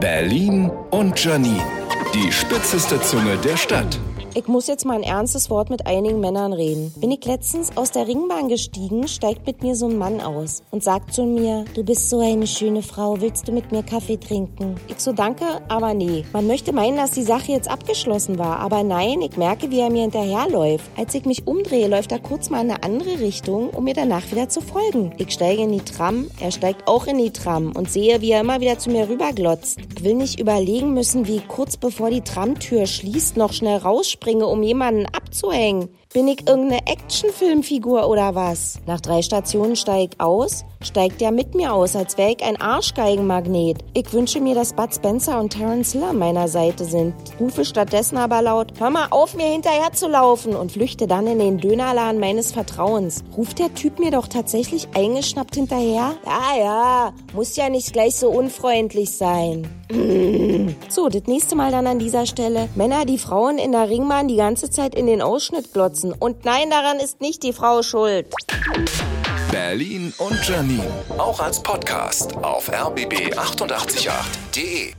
Berlin und Janine. Die spitzeste Zunge der Stadt. Ich muss jetzt mal ein ernstes Wort mit einigen Männern reden. Bin ich letztens aus der Ringbahn gestiegen, steigt mit mir so ein Mann aus und sagt zu mir, du bist so eine schöne Frau, willst du mit mir Kaffee trinken? Ich so, danke, aber nee. Man möchte meinen, dass die Sache jetzt abgeschlossen war, aber nein, ich merke, wie er mir hinterherläuft. Als ich mich umdrehe, läuft er kurz mal in eine andere Richtung, um mir danach wieder zu folgen. Ich steige in die Tram, er steigt auch in die Tram und sehe, wie er immer wieder zu mir rüberglotzt. Ich will nicht überlegen müssen, wie ich kurz bevor die Tramtür schließt, noch schnell rausspringe springe, um jemanden abzuhängen. Bin ich irgendeine Actionfilmfigur oder was? Nach drei Stationen steig ich aus, steigt er mit mir aus, als wäre ich ein Arschgeigenmagnet. Ich wünsche mir, dass Bud Spencer und Terence Hill an meiner Seite sind. Rufe stattdessen aber laut, hör mal auf, mir hinterher zu laufen und flüchte dann in den Dönerladen meines Vertrauens. Ruft der Typ mir doch tatsächlich eingeschnappt hinterher? Ja, ja, muss ja nicht gleich so unfreundlich sein. So, das nächste Mal dann an dieser Stelle. Männer, die Frauen in der Ringbahn die ganze Zeit in den Ausschnitt glotzen. Und nein, daran ist nicht die Frau schuld. Berlin und Janine. Auch als Podcast auf rbb888.de.